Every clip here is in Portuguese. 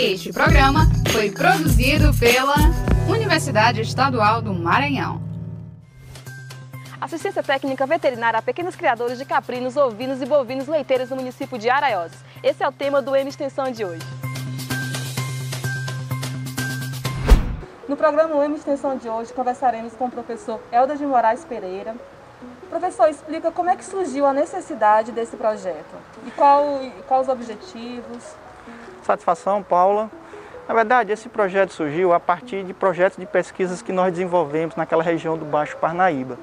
Este programa foi produzido pela Universidade Estadual do Maranhão. Assistência técnica veterinária a pequenos criadores de caprinos, ovinos e bovinos leiteiros no município de Araioses. Esse é o tema do M Extensão de hoje. No programa UEM Extensão de hoje, conversaremos com o professor Helder de Moraes Pereira. Professor, explica como é que surgiu a necessidade desse projeto e qual, quais os objetivos. Satisfação, Paula. Na verdade, esse projeto surgiu a partir de projetos de pesquisas que nós desenvolvemos naquela região do Baixo Parnaíba.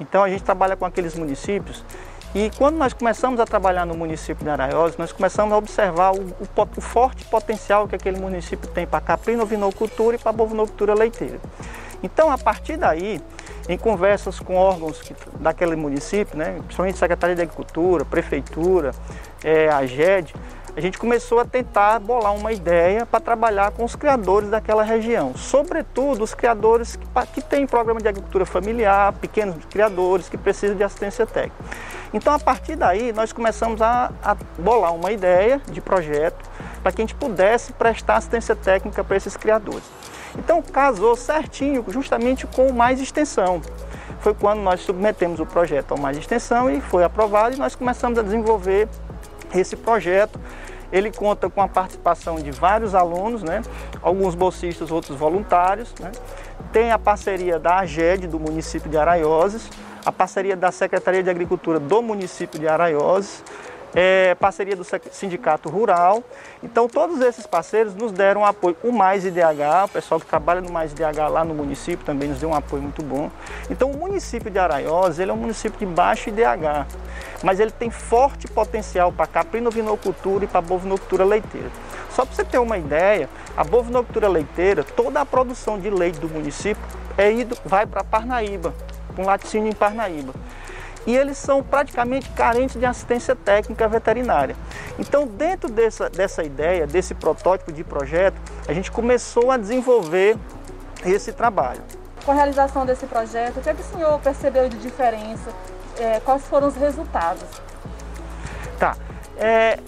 Então, a gente trabalha com aqueles municípios e quando nós começamos a trabalhar no município de Araiós, nós começamos a observar o, o, o forte potencial que aquele município tem para caprino-vinocultura e para bovinocultura leiteira. Então, a partir daí, em conversas com órgãos que, daquele município, né, principalmente Secretaria de Agricultura, Prefeitura, é, a GED, a gente começou a tentar bolar uma ideia para trabalhar com os criadores daquela região, sobretudo os criadores que, que têm programa de agricultura familiar, pequenos criadores que precisam de assistência técnica. Então, a partir daí, nós começamos a, a bolar uma ideia de projeto para que a gente pudesse prestar assistência técnica para esses criadores. Então, casou certinho justamente com o Mais Extensão. Foi quando nós submetemos o projeto ao Mais Extensão e foi aprovado e nós começamos a desenvolver esse projeto ele conta com a participação de vários alunos, né? alguns bolsistas, outros voluntários. Né? Tem a parceria da AGED, do município de Araioses, a parceria da Secretaria de Agricultura do município de Araioses, é, parceria do Sindicato Rural. Então, todos esses parceiros nos deram apoio. O Mais IDH, o pessoal que trabalha no Mais IDH lá no município também nos deu um apoio muito bom. Então, o município de Araiós, ele é um município de baixo IDH, mas ele tem forte potencial para caprinovinocultura e para bovinocultura leiteira. Só para você ter uma ideia, a bovinocultura leiteira, toda a produção de leite do município é ido, vai para Parnaíba, com laticínio em Parnaíba e eles são praticamente carentes de assistência técnica veterinária. Então, dentro dessa, dessa ideia, desse protótipo de projeto, a gente começou a desenvolver esse trabalho. Com a realização desse projeto, o que, é que o senhor percebeu de diferença? É, quais foram os resultados? Tá. É,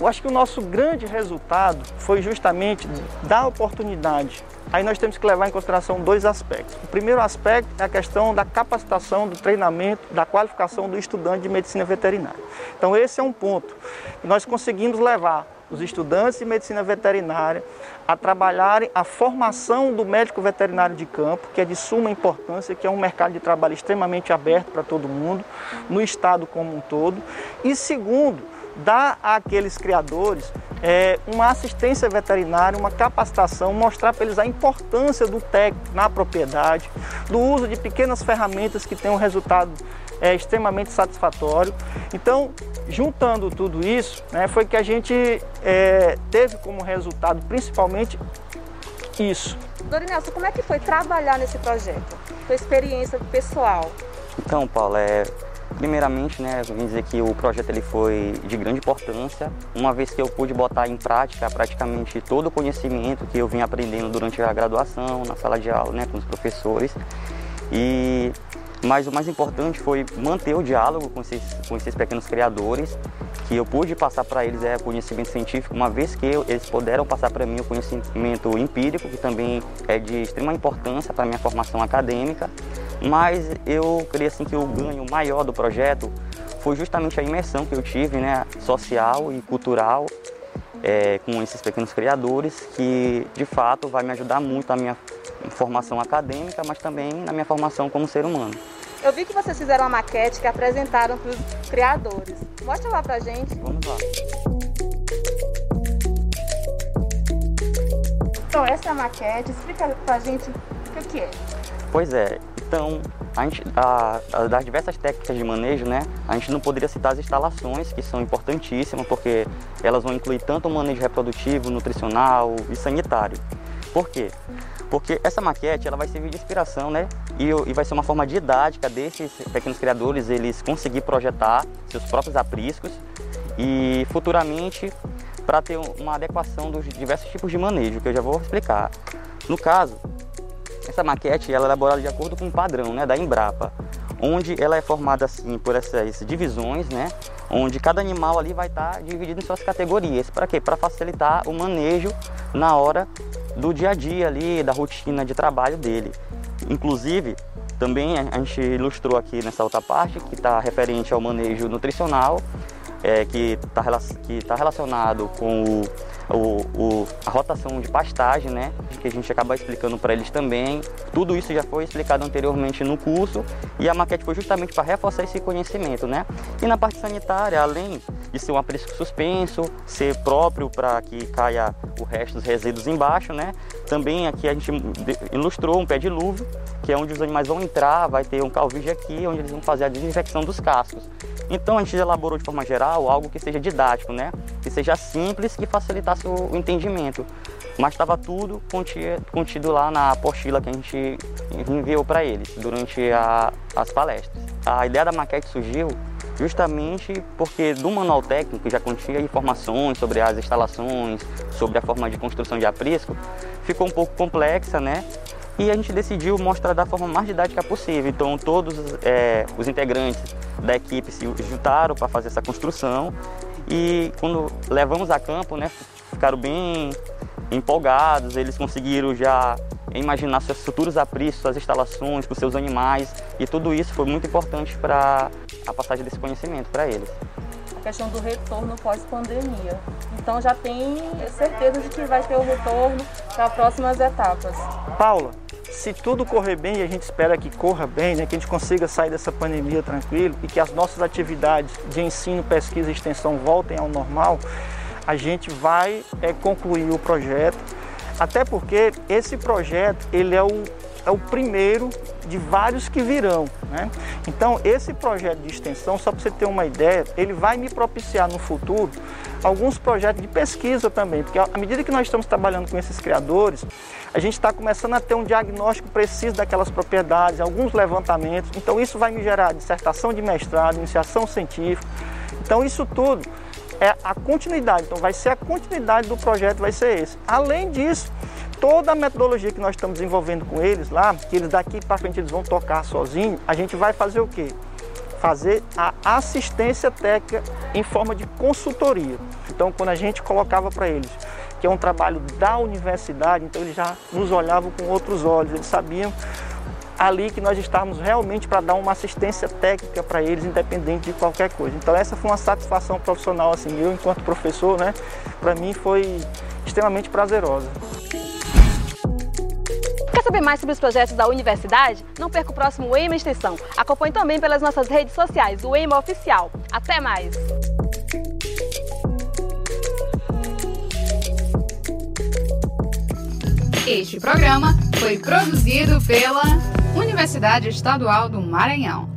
eu acho que o nosso grande resultado foi justamente dar oportunidade Aí nós temos que levar em consideração dois aspectos. O primeiro aspecto é a questão da capacitação, do treinamento, da qualificação do estudante de medicina veterinária. Então esse é um ponto. Nós conseguimos levar os estudantes de medicina veterinária a trabalharem a formação do médico veterinário de campo, que é de suma importância, que é um mercado de trabalho extremamente aberto para todo mundo, no estado como um todo. E segundo, dar àqueles criadores é, uma assistência veterinária, uma capacitação, mostrar para eles a importância do técnico na propriedade, do uso de pequenas ferramentas que têm um resultado é, extremamente satisfatório. Então, juntando tudo isso, né, foi que a gente é, teve como resultado principalmente isso. Dorinelson, como é que foi trabalhar nesse projeto? Sua experiência pessoal? Então, Paulo, é, Primeiramente, né, eu vim dizer que o projeto ele foi de grande importância, uma vez que eu pude botar em prática praticamente todo o conhecimento que eu vim aprendendo durante a graduação, na sala de aula, né, com os professores. E mas o mais importante foi manter o diálogo com esses, com esses pequenos criadores, que eu pude passar para eles é conhecimento científico, uma vez que eles puderam passar para mim o conhecimento empírico, que também é de extrema importância para a minha formação acadêmica. Mas eu creio assim que o ganho maior do projeto foi justamente a imersão que eu tive, né, social e cultural, é, com esses pequenos criadores, que de fato vai me ajudar muito na minha formação acadêmica, mas também na minha formação como ser humano. Eu vi que vocês fizeram uma maquete que apresentaram para os criadores. Mostra lá pra gente. Vamos lá. Então, essa é a maquete. Explica pra gente o que, é. Pois é, então, a gente, a, a, das diversas técnicas de manejo, né, a gente não poderia citar as instalações, que são importantíssimas, porque elas vão incluir tanto o manejo reprodutivo, nutricional e sanitário. Por quê? Porque essa maquete ela vai servir de inspiração, né? E, e vai ser uma forma didática desses pequenos criadores eles conseguir projetar seus próprios apriscos e futuramente para ter uma adequação dos diversos tipos de manejo, que eu já vou explicar. No caso, essa maquete ela é elaborada de acordo com um padrão né, da Embrapa, onde ela é formada assim por essas divisões, né? Onde cada animal ali vai estar dividido em suas categorias. Para quê? Para facilitar o manejo na hora do dia a dia ali, da rotina de trabalho dele. Inclusive, também a gente ilustrou aqui nessa outra parte que está referente ao manejo nutricional, é, que está que tá relacionado com o o, o, a rotação de pastagem, né, que a gente acaba explicando para eles também. Tudo isso já foi explicado anteriormente no curso e a maquete foi justamente para reforçar esse conhecimento, né. E na parte sanitária, além de ser um aprisco suspenso, ser próprio para que caia o resto dos resíduos embaixo, né, também aqui a gente ilustrou um pé de luva, que é onde os animais vão entrar, vai ter um calvígio aqui, onde eles vão fazer a desinfecção dos cascos. Então a gente elaborou de forma geral algo que seja didático, né? que seja simples, que facilitasse o entendimento. Mas estava tudo contido lá na apostila que a gente enviou para eles durante a, as palestras. A ideia da maquete surgiu justamente porque do manual técnico já continha informações sobre as instalações, sobre a forma de construção de aprisco, ficou um pouco complexa, né? E a gente decidiu mostrar da forma mais didática possível. Então todos é, os integrantes da equipe se juntaram para fazer essa construção e quando levamos a campo, né, ficaram bem empolgados, eles conseguiram já imaginar seus futuros apriscos, suas instalações, com seus animais e tudo isso foi muito importante para a passagem desse conhecimento para eles. A questão do retorno pós-pandemia. Então já tem certeza de que vai ter o retorno para próximas etapas. Paula, se tudo correr bem, e a gente espera que corra bem, né, que a gente consiga sair dessa pandemia tranquilo e que as nossas atividades de ensino, pesquisa e extensão voltem ao normal, a gente vai é, concluir o projeto, até porque esse projeto ele é o, é o primeiro de vários que virão. Né? Então, esse projeto de extensão, só para você ter uma ideia, ele vai me propiciar no futuro alguns projetos de pesquisa também, porque à medida que nós estamos trabalhando com esses criadores, a gente está começando a ter um diagnóstico preciso daquelas propriedades, alguns levantamentos. Então, isso vai me gerar dissertação de mestrado, iniciação científica. Então, isso tudo é a continuidade. Então, vai ser a continuidade do projeto, vai ser esse. Além disso, toda a metodologia que nós estamos desenvolvendo com eles lá, que eles daqui para frente eles vão tocar sozinhos, a gente vai fazer o quê? Fazer a assistência técnica em forma de consultoria. Então, quando a gente colocava para eles que é um trabalho da universidade, então eles já nos olhavam com outros olhos, eles sabiam ali que nós estávamos realmente para dar uma assistência técnica para eles, independente de qualquer coisa. Então essa foi uma satisfação profissional assim, eu enquanto professor, né, para mim foi extremamente prazerosa. Quer saber mais sobre os projetos da universidade? Não perca o próximo EMA Extensão. Acompanhe também pelas nossas redes sociais, o EMA Oficial. Até mais! Este programa foi produzido pela Universidade Estadual do Maranhão.